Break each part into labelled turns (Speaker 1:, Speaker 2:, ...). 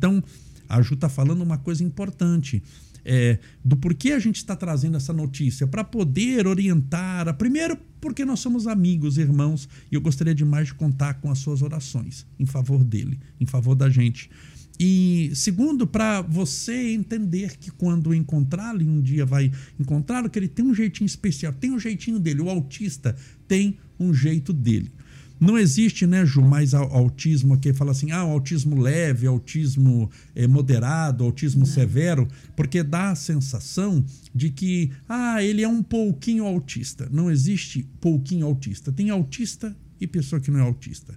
Speaker 1: Então, a Ju está falando uma coisa importante. É, do porquê a gente está trazendo essa notícia para poder orientar. Primeiro, porque nós somos amigos, irmãos, e eu gostaria demais de contar com as suas orações em favor dele, em favor da gente. E segundo, para você entender que quando encontrá-lo, um dia vai encontrá-lo, que ele tem um jeitinho especial, tem um jeitinho dele. O autista tem um jeito dele. Não existe, né, Ju, mais autismo que fala assim, ah, autismo leve, autismo é, moderado, autismo Não. severo, porque dá a sensação de que, ah, ele é um pouquinho autista. Não existe pouquinho autista. Tem autista e pessoa que não é autista.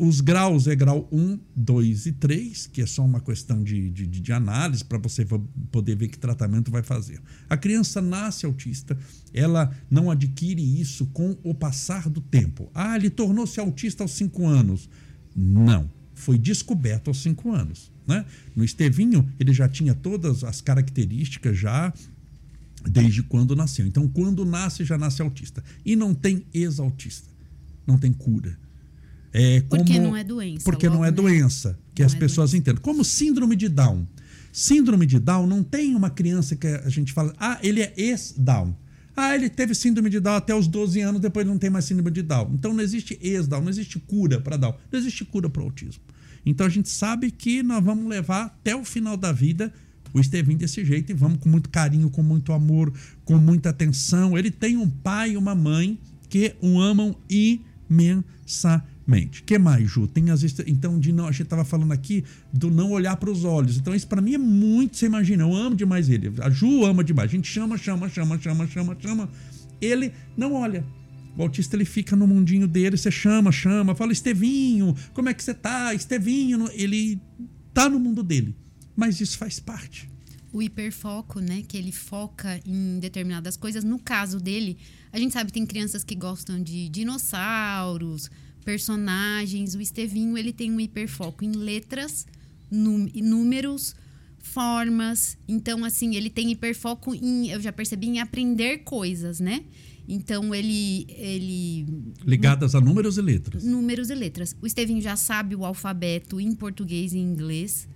Speaker 1: Os graus é grau 1, 2 e 3, que é só uma questão de, de, de análise para você poder ver que tratamento vai fazer. A criança nasce autista, ela não adquire isso com o passar do tempo. Ah, ele tornou-se autista aos 5 anos. Não, foi descoberto aos 5 anos. Né? No Estevinho, ele já tinha todas as características já desde quando nasceu. Então, quando nasce, já nasce autista. E não tem ex-autista. Não tem cura.
Speaker 2: É, como, porque não é doença.
Speaker 1: Porque logo, não é né? doença, que não as é pessoas doença. entendem. Como síndrome de Down. Síndrome de Down não tem uma criança que a gente fala, ah, ele é ex-Down. Ah, ele teve síndrome de Down até os 12 anos, depois não tem mais síndrome de Down. Então não existe ex-Down, não existe cura para Down, não existe cura para o autismo. Então a gente sabe que nós vamos levar até o final da vida o Estevinho desse jeito e vamos com muito carinho, com muito amor, com muita atenção. Ele tem um pai e uma mãe que o amam imensamente mente. que mais, Ju? Tem as então de não, a gente estava falando aqui do não olhar para os olhos. Então isso para mim é muito, você imagina, eu amo demais ele. A Ju ama demais. A gente chama, chama, chama, chama, chama, chama. Ele não olha. O autista ele fica no mundinho dele, você chama, chama, fala Estevinho, como é que você tá? Estevinho, ele tá no mundo dele. Mas isso faz parte.
Speaker 2: O hiperfoco, né, que ele foca em determinadas coisas. No caso dele, a gente sabe que tem crianças que gostam de dinossauros, personagens. O Estevinho ele tem um hiperfoco em letras, números, formas. Então, assim, ele tem hiperfoco em, eu já percebi, em aprender coisas, né? Então ele. ele
Speaker 1: Ligadas a números e letras.
Speaker 2: Números e letras. O Estevinho já sabe o alfabeto em português e inglês,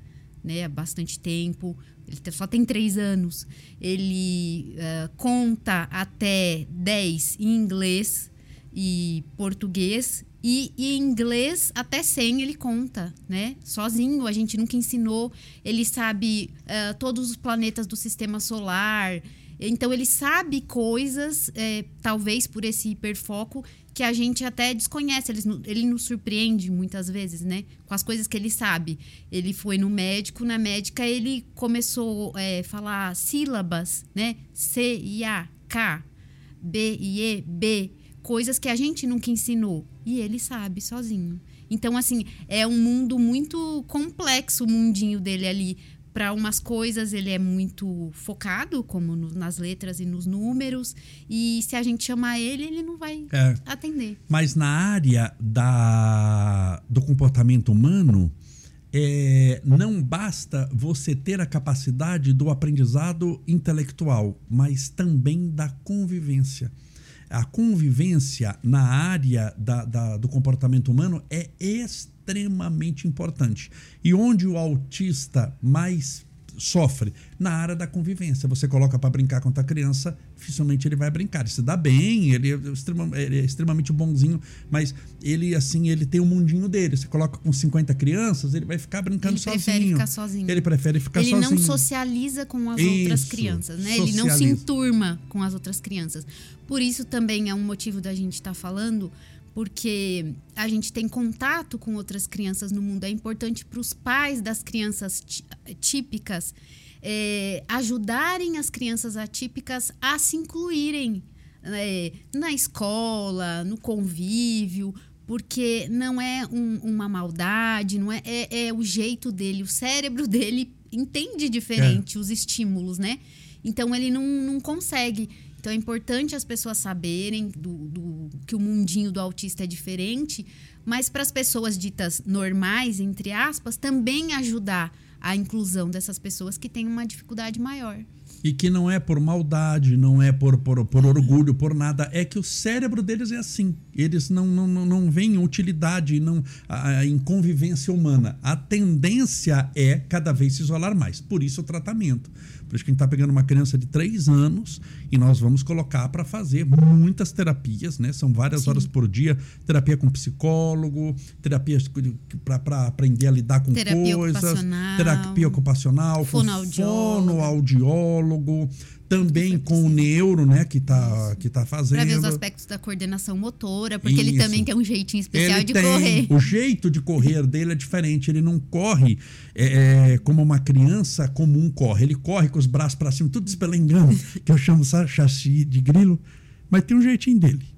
Speaker 2: né? Há bastante tempo. Ele só tem três anos. Ele uh, conta até 10 em inglês e português e, e, inglês, até 100 ele conta, né? Sozinho, a gente nunca ensinou. Ele sabe uh, todos os planetas do sistema solar. Então, ele sabe coisas, é, talvez por esse hiperfoco, que a gente até desconhece. Ele, ele nos surpreende muitas vezes, né? Com as coisas que ele sabe. Ele foi no médico, na médica ele começou a é, falar sílabas, né? C, I, A, K, B, I, E, B coisas que a gente nunca ensinou. E ele sabe sozinho. Então, assim, é um mundo muito complexo o mundinho dele ali. Para umas coisas ele é muito focado, como no, nas letras e nos números, e se a gente chamar ele, ele não vai é. atender.
Speaker 1: Mas na área da, do comportamento humano, é, não basta você ter a capacidade do aprendizado intelectual, mas também da convivência a convivência na área da, da, do comportamento humano é extremamente importante. E onde o autista mais sofre na área da convivência. Você coloca para brincar com a criança, dificilmente ele vai brincar. Ele se dá bem, ele é, ele é, extremamente bonzinho, mas ele assim, ele tem o um mundinho dele. Você coloca com 50 crianças, ele vai ficar brincando
Speaker 2: ele
Speaker 1: sozinho.
Speaker 2: Ele prefere ficar sozinho.
Speaker 1: Ele prefere ficar
Speaker 2: ele
Speaker 1: sozinho.
Speaker 2: Ele não socializa com as isso, outras crianças, né? Socializa. Ele não se enturma com as outras crianças. Por isso também é um motivo da gente estar tá falando porque a gente tem contato com outras crianças no mundo. É importante para os pais das crianças típicas é, ajudarem as crianças atípicas a se incluírem é, na escola, no convívio, porque não é um, uma maldade, não é, é, é, o jeito dele, o cérebro dele entende diferente é. os estímulos, né? Então ele não, não consegue. Então é importante as pessoas saberem do, do que o mundinho do autista é diferente, mas para as pessoas ditas normais, entre aspas, também ajudar a inclusão dessas pessoas que têm uma dificuldade maior.
Speaker 1: E que não é por maldade, não é por, por, por orgulho, por nada. É que o cérebro deles é assim. Eles não, não, não, veem utilidade não, a, em convivência humana. A tendência é cada vez se isolar mais. Por isso o tratamento. Por isso que a gente está pegando uma criança de três anos e nós vamos colocar para fazer muitas terapias, né? São várias Sim. horas por dia, terapia com psicólogo, terapia para aprender a lidar com terapia coisas, ocupacional, terapia ocupacional, fonoaudiólogo, fonoaudiólogo também com o neuro, né, que tá, que tá fazendo. Para
Speaker 2: ver os aspectos da coordenação motora, porque Isso. ele também tem um jeitinho especial ele de tem, correr.
Speaker 1: O jeito de correr dele é diferente. Ele não corre é, é, como uma criança comum corre. Ele corre com os braços para cima, tudo espelengando, que eu chamo sabe, chassi de grilo, mas tem um jeitinho dele.